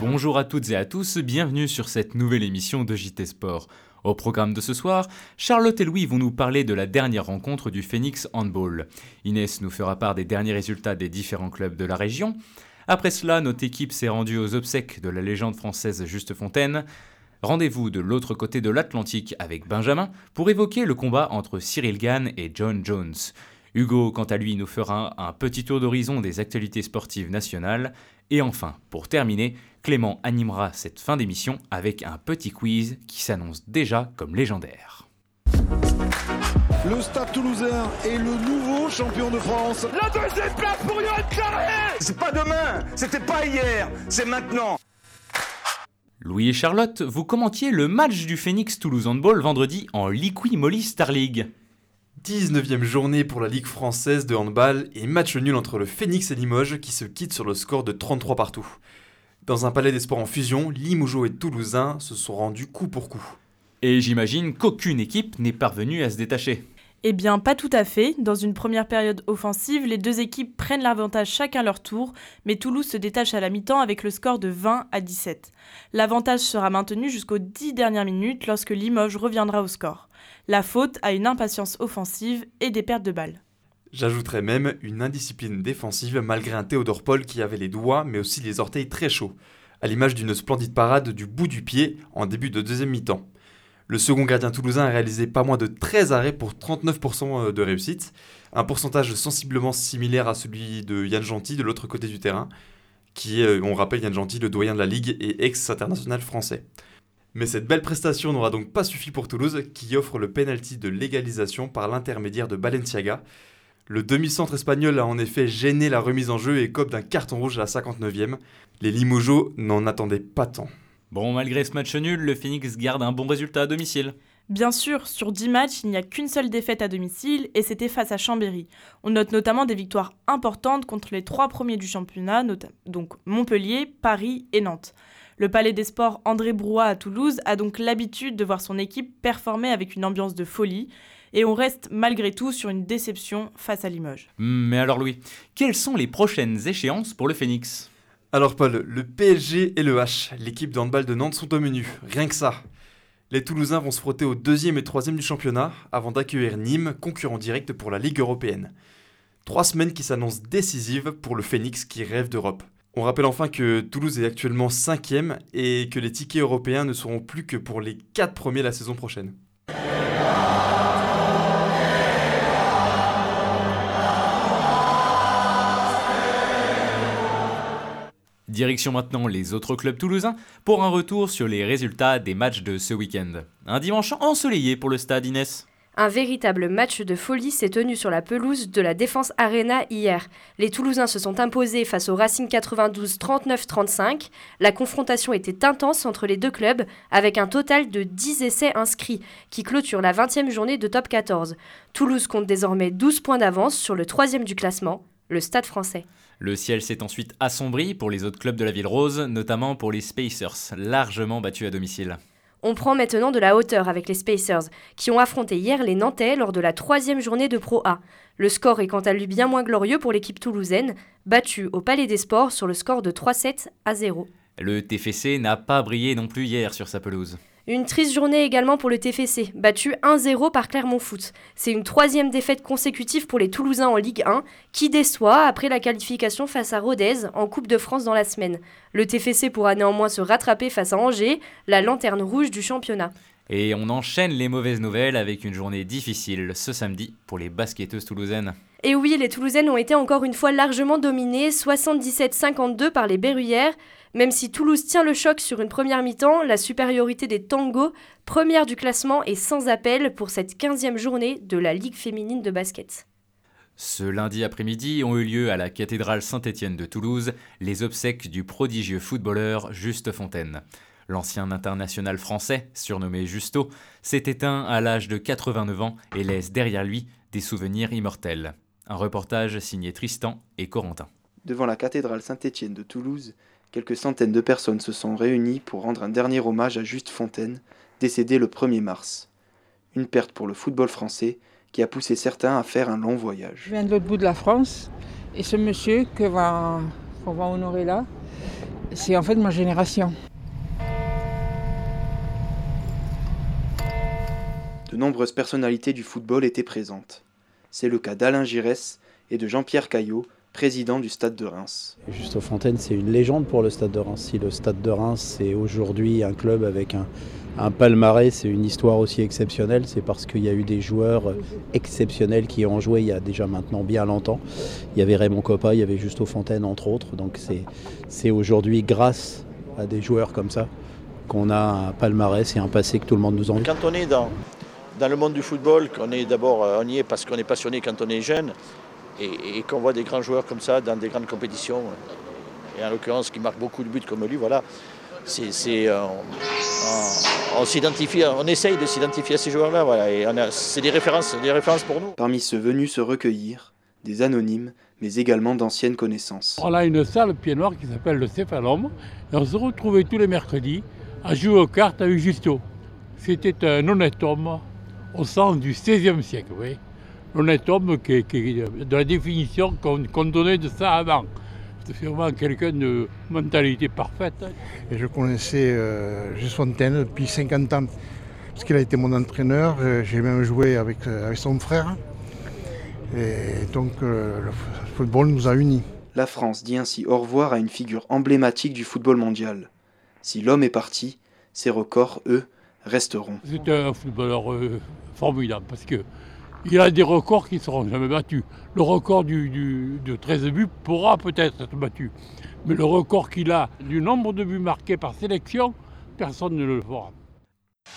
Bonjour à toutes et à tous, bienvenue sur cette nouvelle émission de JT Sport. Au programme de ce soir, Charlotte et Louis vont nous parler de la dernière rencontre du Phoenix Handball. Inès nous fera part des derniers résultats des différents clubs de la région. Après cela, notre équipe s'est rendue aux obsèques de la légende française Juste Fontaine. Rendez-vous de l'autre côté de l'Atlantique avec Benjamin pour évoquer le combat entre Cyril Gann et John Jones. Hugo, quant à lui, nous fera un petit tour d'horizon des actualités sportives nationales. Et enfin, pour terminer, Clément animera cette fin d'émission avec un petit quiz qui s'annonce déjà comme légendaire. Le Stade Toulousain est le nouveau champion de France. La deuxième place pour Yoann Carré C'est pas demain, c'était pas hier, c'est maintenant. Louis et Charlotte, vous commentiez le match du Phoenix Toulouse Handball vendredi en Liqui Moly Star League. 19e journée pour la Ligue française de handball et match nul entre le Phoenix et Limoges qui se quittent sur le score de 33 partout. Dans un palais des sports en fusion, Limougeaux et Toulousain se sont rendus coup pour coup. Et j'imagine qu'aucune équipe n'est parvenue à se détacher. Eh bien, pas tout à fait. Dans une première période offensive, les deux équipes prennent l'avantage chacun leur tour, mais Toulouse se détache à la mi-temps avec le score de 20 à 17. L'avantage sera maintenu jusqu'aux 10 dernières minutes lorsque Limoges reviendra au score. La faute à une impatience offensive et des pertes de balles. J'ajouterais même une indiscipline défensive malgré un Théodore Paul qui avait les doigts mais aussi les orteils très chauds, à l'image d'une splendide parade du bout du pied en début de deuxième mi-temps. Le second gardien toulousain a réalisé pas moins de 13 arrêts pour 39% euh, de réussite, un pourcentage sensiblement similaire à celui de Yann Gentil de l'autre côté du terrain, qui est, euh, on rappelle Yann Gentil, le doyen de la Ligue et ex-international français. Mais cette belle prestation n'aura donc pas suffi pour Toulouse, qui offre le penalty de légalisation par l'intermédiaire de Balenciaga. Le demi-centre espagnol a en effet gêné la remise en jeu et cope d'un carton rouge à la 59e. Les Limougeaux n'en attendaient pas tant. Bon, malgré ce match nul, le Phoenix garde un bon résultat à domicile. Bien sûr, sur 10 matchs, il n'y a qu'une seule défaite à domicile et c'était face à Chambéry. On note notamment des victoires importantes contre les trois premiers du championnat, donc Montpellier, Paris et Nantes. Le Palais des Sports André Brouat à Toulouse a donc l'habitude de voir son équipe performer avec une ambiance de folie et on reste malgré tout sur une déception face à Limoges. Mais alors Louis, quelles sont les prochaines échéances pour le Phoenix? Alors Paul, le PSG et le H, l'équipe de handball de Nantes sont au menu, rien que ça. Les Toulousains vont se frotter au deuxième et troisième du championnat avant d'accueillir Nîmes, concurrent direct pour la Ligue européenne. Trois semaines qui s'annoncent décisives pour le Phoenix qui rêve d'Europe. On rappelle enfin que Toulouse est actuellement cinquième et que les tickets européens ne seront plus que pour les quatre premiers la saison prochaine. Direction maintenant les autres clubs toulousains pour un retour sur les résultats des matchs de ce week-end. Un dimanche ensoleillé pour le stade Inès. Un véritable match de folie s'est tenu sur la pelouse de la Défense Arena hier. Les Toulousains se sont imposés face au Racing 92 39-35. La confrontation était intense entre les deux clubs avec un total de 10 essais inscrits qui clôture la 20e journée de top 14. Toulouse compte désormais 12 points d'avance sur le troisième du classement, le Stade français. Le ciel s'est ensuite assombri pour les autres clubs de la ville rose, notamment pour les Spacers, largement battus à domicile. On prend maintenant de la hauteur avec les Spacers, qui ont affronté hier les Nantais lors de la troisième journée de Pro A. Le score est quant à lui bien moins glorieux pour l'équipe toulousaine, battue au Palais des Sports sur le score de 3-7 à 0. Le TFC n'a pas brillé non plus hier sur sa pelouse. Une triste journée également pour le TFC, battu 1-0 par Clermont Foot. C'est une troisième défaite consécutive pour les Toulousains en Ligue 1, qui déçoit après la qualification face à Rodez en Coupe de France dans la semaine. Le TFC pourra néanmoins se rattraper face à Angers, la lanterne rouge du championnat. Et on enchaîne les mauvaises nouvelles avec une journée difficile ce samedi pour les basketteuses toulousaines. Et oui, les Toulousaines ont été encore une fois largement dominées, 77-52 par les Berruyères. Même si Toulouse tient le choc sur une première mi-temps, la supériorité des Tango, première du classement, est sans appel pour cette 15e journée de la Ligue féminine de basket. Ce lundi après-midi ont eu lieu à la cathédrale Saint-Étienne de Toulouse les obsèques du prodigieux footballeur Juste Fontaine. L'ancien international français, surnommé Justo, s'est éteint à l'âge de 89 ans et laisse derrière lui des souvenirs immortels. Un reportage signé Tristan et Corentin. Devant la cathédrale Saint-Étienne de Toulouse, quelques centaines de personnes se sont réunies pour rendre un dernier hommage à Juste Fontaine, décédé le 1er mars. Une perte pour le football français qui a poussé certains à faire un long voyage. Je viens de l'autre bout de la France et ce monsieur que va qu'on va honorer là, c'est en fait ma génération. Nombreuses personnalités du football étaient présentes. C'est le cas d'Alain Giresse et de Jean-Pierre Caillot, président du Stade de Reims. Justo Fontaine, c'est une légende pour le Stade de Reims. Si le Stade de Reims c'est aujourd'hui un club avec un, un palmarès, c'est une histoire aussi exceptionnelle, c'est parce qu'il y a eu des joueurs exceptionnels qui ont joué il y a déjà maintenant bien longtemps. Il y avait Raymond Coppa, il y avait Justo Fontaine entre autres. Donc c'est aujourd'hui grâce à des joueurs comme ça qu'on a un palmarès et un passé que tout le monde nous envie. Quand on est dans, dans le monde du football, qu'on est d'abord, euh, on y est parce qu'on est passionné quand on est jeune, et, et qu'on voit des grands joueurs comme ça dans des grandes compétitions, et en l'occurrence qui marquent beaucoup de buts comme lui, voilà, c'est, euh, on, on, s'identifie, on essaye de s'identifier à ces joueurs-là, voilà, et c'est des références, des références pour nous. Parmi ceux venus se recueillir, des anonymes, mais également d'anciennes connaissances. On a une salle pied noir qui s'appelle le Céphalum, et on se retrouvait tous les mercredis à jouer aux cartes avec Justo. C'était un honnête homme au sens du XVIe siècle, oui. Honnête homme qui, qui, de la définition qu'on qu donnait de ça avant. C'est vraiment quelqu'un de mentalité parfaite. Et je connaissais euh, Juste Fontaine depuis 50 ans, parce qu'il a été mon entraîneur. J'ai même joué avec, avec, son frère. Et donc euh, le football nous a unis. La France dit ainsi au revoir à une figure emblématique du football mondial. Si l'homme est parti, ses records, eux, resteront. C'est un footballeur euh, formidable parce que il a des records qui ne seront jamais battus. Le record du, du, de 13 buts pourra peut-être être battu. Mais le record qu'il a du nombre de buts marqués par sélection, personne ne le fera.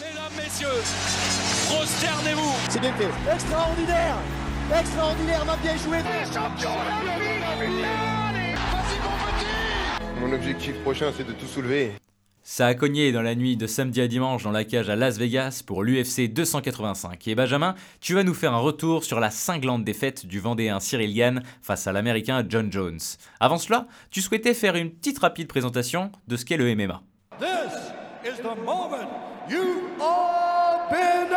Mesdames, messieurs, prosternez-vous C'est bien fait. Extraordinaire Extraordinaire, va bien jouer Mon objectif prochain, c'est de tout soulever. Ça a cogné dans la nuit de samedi à dimanche dans la cage à Las Vegas pour l'UFC 285. Et Benjamin, tu vas nous faire un retour sur la cinglante défaite du Vendéen Cyril Gann face à l'Américain John Jones. Avant cela, tu souhaitais faire une petite rapide présentation de ce qu'est le MMA. This is the moment you all been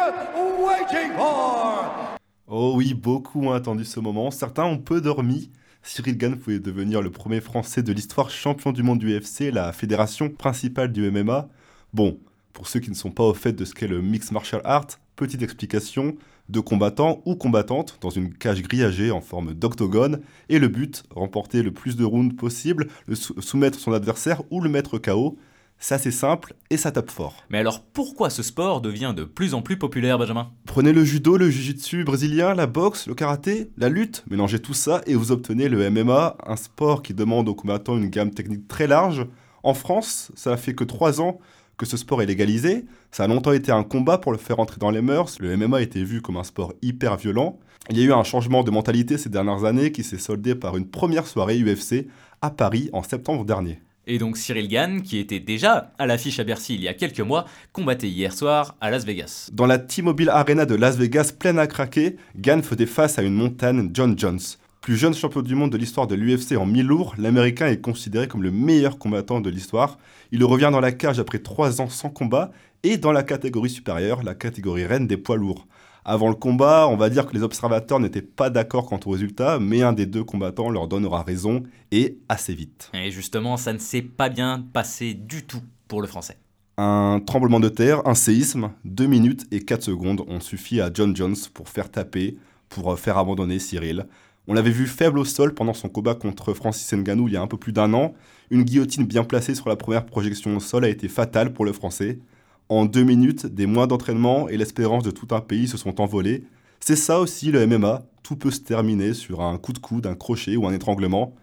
waiting for. Oh oui, beaucoup ont attendu ce moment. Certains ont peu dormi. Cyril Gann pouvait devenir le premier Français de l'histoire champion du monde du UFC, la fédération principale du MMA. Bon, pour ceux qui ne sont pas au fait de ce qu'est le Mixed Martial Art, petite explication, deux combattants ou combattantes dans une cage grillagée en forme d'octogone, et le but, remporter le plus de rounds possible, le soumettre son adversaire ou le mettre KO. C'est assez simple et ça tape fort. Mais alors pourquoi ce sport devient de plus en plus populaire, Benjamin? Prenez le judo, le jiu-jitsu brésilien, la boxe, le karaté, la lutte, mélangez tout ça et vous obtenez le MMA, un sport qui demande aux combattants une gamme technique très large. En France, ça fait que 3 ans que ce sport est légalisé. Ça a longtemps été un combat pour le faire entrer dans les mœurs. Le MMA était vu comme un sport hyper violent. Il y a eu un changement de mentalité ces dernières années qui s'est soldé par une première soirée UFC à Paris en septembre dernier. Et donc Cyril Gann, qui était déjà à l'affiche à Bercy il y a quelques mois, combattait hier soir à Las Vegas. Dans la T-Mobile Arena de Las Vegas pleine à craquer, Gann faisait face à une montagne John Jones. Plus jeune champion du monde de l'histoire de l'UFC en mi-lourd, l'Américain est considéré comme le meilleur combattant de l'histoire. Il revient dans la cage après 3 ans sans combat et dans la catégorie supérieure, la catégorie reine des poids lourds. Avant le combat, on va dire que les observateurs n'étaient pas d'accord quant au résultat, mais un des deux combattants leur donnera raison, et assez vite. Et justement, ça ne s'est pas bien passé du tout pour le français. Un tremblement de terre, un séisme, 2 minutes et 4 secondes ont suffi à John Jones pour faire taper, pour faire abandonner Cyril. On l'avait vu faible au sol pendant son combat contre Francis Ngannou il y a un peu plus d'un an. Une guillotine bien placée sur la première projection au sol a été fatale pour le français. En deux minutes, des mois d'entraînement et l'espérance de tout un pays se sont envolés. C'est ça aussi le MMA, tout peut se terminer sur un coup de coude, un crochet ou un étranglement.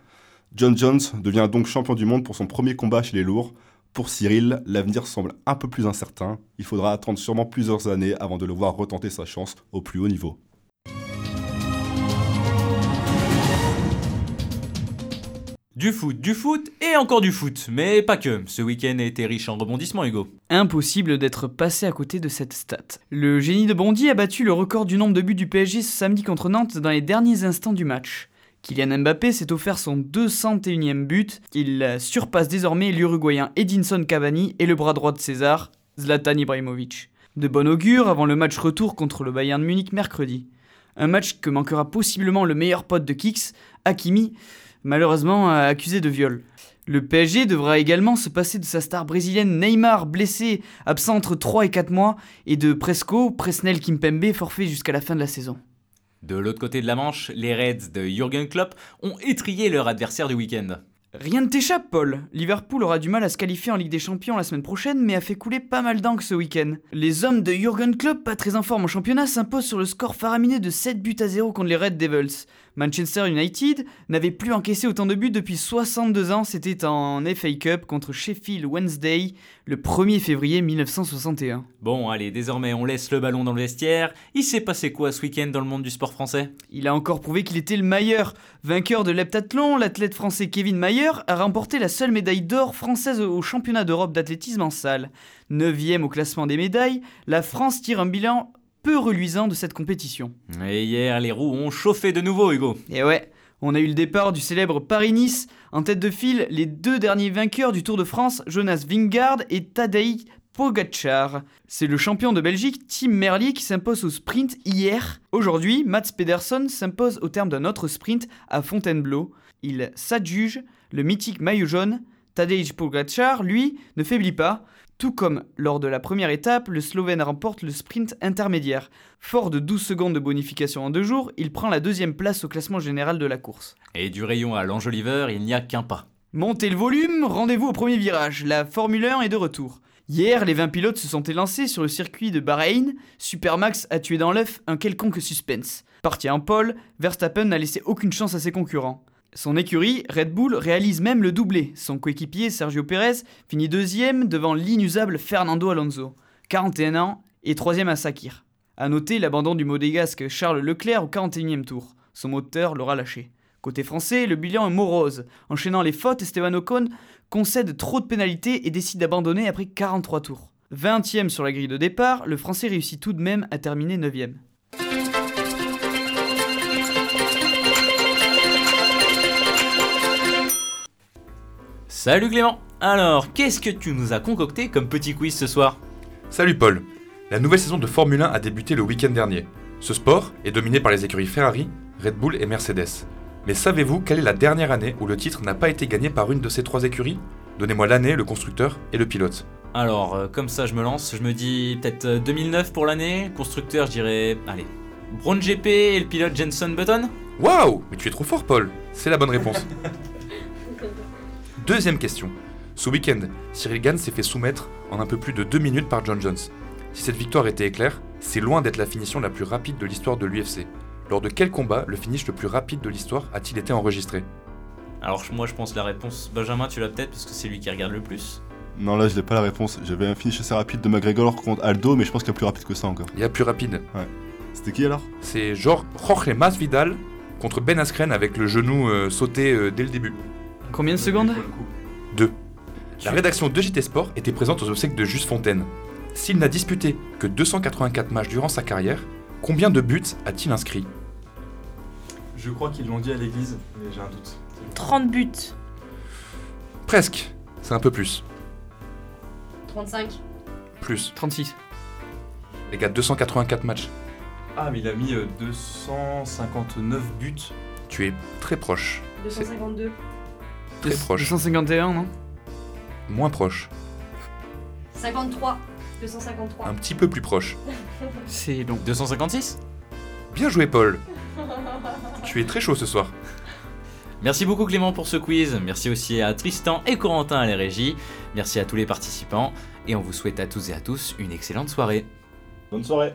John Jones devient donc champion du monde pour son premier combat chez les lourds. Pour Cyril, l'avenir semble un peu plus incertain. Il faudra attendre sûrement plusieurs années avant de le voir retenter sa chance au plus haut niveau. Du foot, du foot et encore du foot, mais pas que. Ce week-end a été riche en rebondissements, Hugo. Impossible d'être passé à côté de cette stat. Le génie de Bondy a battu le record du nombre de buts du PSG ce samedi contre Nantes dans les derniers instants du match. Kylian Mbappé s'est offert son 201e but. Il surpasse désormais l'Uruguayen Edinson Cavani et le bras droit de César, Zlatan Ibrahimovic. De bon augure avant le match retour contre le Bayern Munich mercredi. Un match que manquera possiblement le meilleur pote de Kix, Hakimi, malheureusement euh, accusé de viol. Le PSG devra également se passer de sa star brésilienne Neymar, blessé, absent entre 3 et 4 mois, et de Presco, Presnel Kimpembe, forfait jusqu'à la fin de la saison. De l'autre côté de la Manche, les Reds de Jürgen Klopp ont étrié leur adversaire du week-end. Rien ne t'échappe, Paul. Liverpool aura du mal à se qualifier en Ligue des Champions la semaine prochaine, mais a fait couler pas mal d'encre ce week-end. Les hommes de Jürgen Klopp, pas très en forme en championnat, s'imposent sur le score faramineux de 7 buts à 0 contre les Red Devils. Manchester United n'avait plus encaissé autant de buts depuis 62 ans, c'était en FA Cup contre Sheffield Wednesday le 1er février 1961. Bon, allez, désormais on laisse le ballon dans le vestiaire. Il s'est passé quoi ce week-end dans le monde du sport français? Il a encore prouvé qu'il était le meilleur. Vainqueur de l'heptathlon, l'athlète français Kevin Mayer a remporté la seule médaille d'or française au championnat d'Europe d'athlétisme en salle. 9 au classement des médailles, la France tire un bilan peu reluisant de cette compétition. Et hier, les roues ont chauffé de nouveau, Hugo. Et ouais, on a eu le départ du célèbre Paris-Nice. En tête de file, les deux derniers vainqueurs du Tour de France, Jonas Vingard et Tadej Pogacar. C'est le champion de Belgique, Tim Merlier, qui s'impose au sprint hier. Aujourd'hui, Mats Pedersen s'impose au terme d'un autre sprint à Fontainebleau. Il s'adjuge le mythique maillot jaune. Tadej Pogacar, lui, ne faiblit pas. Tout comme lors de la première étape, le Slovène remporte le sprint intermédiaire. Fort de 12 secondes de bonification en deux jours, il prend la deuxième place au classement général de la course. Et du rayon à l'enjoliveur, il n'y a qu'un pas. Montez le volume, rendez-vous au premier virage, la Formule 1 est de retour. Hier, les 20 pilotes se sont élancés sur le circuit de Bahreïn. Supermax a tué dans l'œuf un quelconque suspense. Parti en pole, Verstappen n'a laissé aucune chance à ses concurrents. Son écurie, Red Bull, réalise même le doublé. Son coéquipier, Sergio Pérez, finit deuxième devant l'inusable Fernando Alonso, 41 ans, et troisième à Sakir. A noter l'abandon du modégasque Charles Leclerc au 41e tour. Son moteur l'aura lâché. Côté français, le bilan est morose. Enchaînant les fautes, Esteban Ocon concède trop de pénalités et décide d'abandonner après 43 tours. 20e sur la grille de départ, le français réussit tout de même à terminer 9e. Salut Clément. Alors, qu'est-ce que tu nous as concocté comme petit quiz ce soir? Salut Paul. La nouvelle saison de Formule 1 a débuté le week-end dernier. Ce sport est dominé par les écuries Ferrari, Red Bull et Mercedes. Mais savez-vous quelle est la dernière année où le titre n'a pas été gagné par une de ces trois écuries? Donnez-moi l'année, le constructeur et le pilote. Alors, euh, comme ça je me lance, je me dis peut-être 2009 pour l'année, constructeur je dirais, allez, Brown GP et le pilote Jenson Button? Waouh! Mais tu es trop fort Paul. C'est la bonne réponse. Deuxième question. Ce week-end, Cyril Gann s'est fait soumettre en un peu plus de deux minutes par John Jones. Si cette victoire était éclair, c'est loin d'être la finition la plus rapide de l'histoire de l'UFC. Lors de quel combat le finish le plus rapide de l'histoire a-t-il été enregistré? Alors moi je pense la réponse, Benjamin tu l'as peut-être parce que c'est lui qui regarde le plus. Non, là, je n'ai pas la réponse. J'avais un finish assez rapide de McGregor contre Aldo, mais je pense qu'il y a plus rapide que ça encore. Il y a plus rapide. Ouais. C'était qui alors? C'est Jorge Masvidal contre Ben Askren avec le genou euh, sauté euh, dès le début. Combien de secondes 2. La rédaction de JT Sport était présente aux obsèques de Juste Fontaine. S'il n'a disputé que 284 matchs durant sa carrière, combien de buts a-t-il inscrit? Je crois qu'ils l'ont dit à l'église, mais j'ai un doute. 30 buts. Presque. C'est un peu plus. 35. Plus. 36. Les gars, 284 matchs. Ah, mais il a mis euh, 259 buts. Tu es très proche. 252. Très proche. 251, non? Moins proche. 53. 253. Un petit peu plus proche. C'est long. 256 Bien joué, Paul. tu es très chaud ce soir. Merci beaucoup Clément pour ce quiz, merci aussi à Tristan et Corentin à la régie, merci à tous les participants, et on vous souhaite à tous et à tous une excellente soirée. Bonne soirée.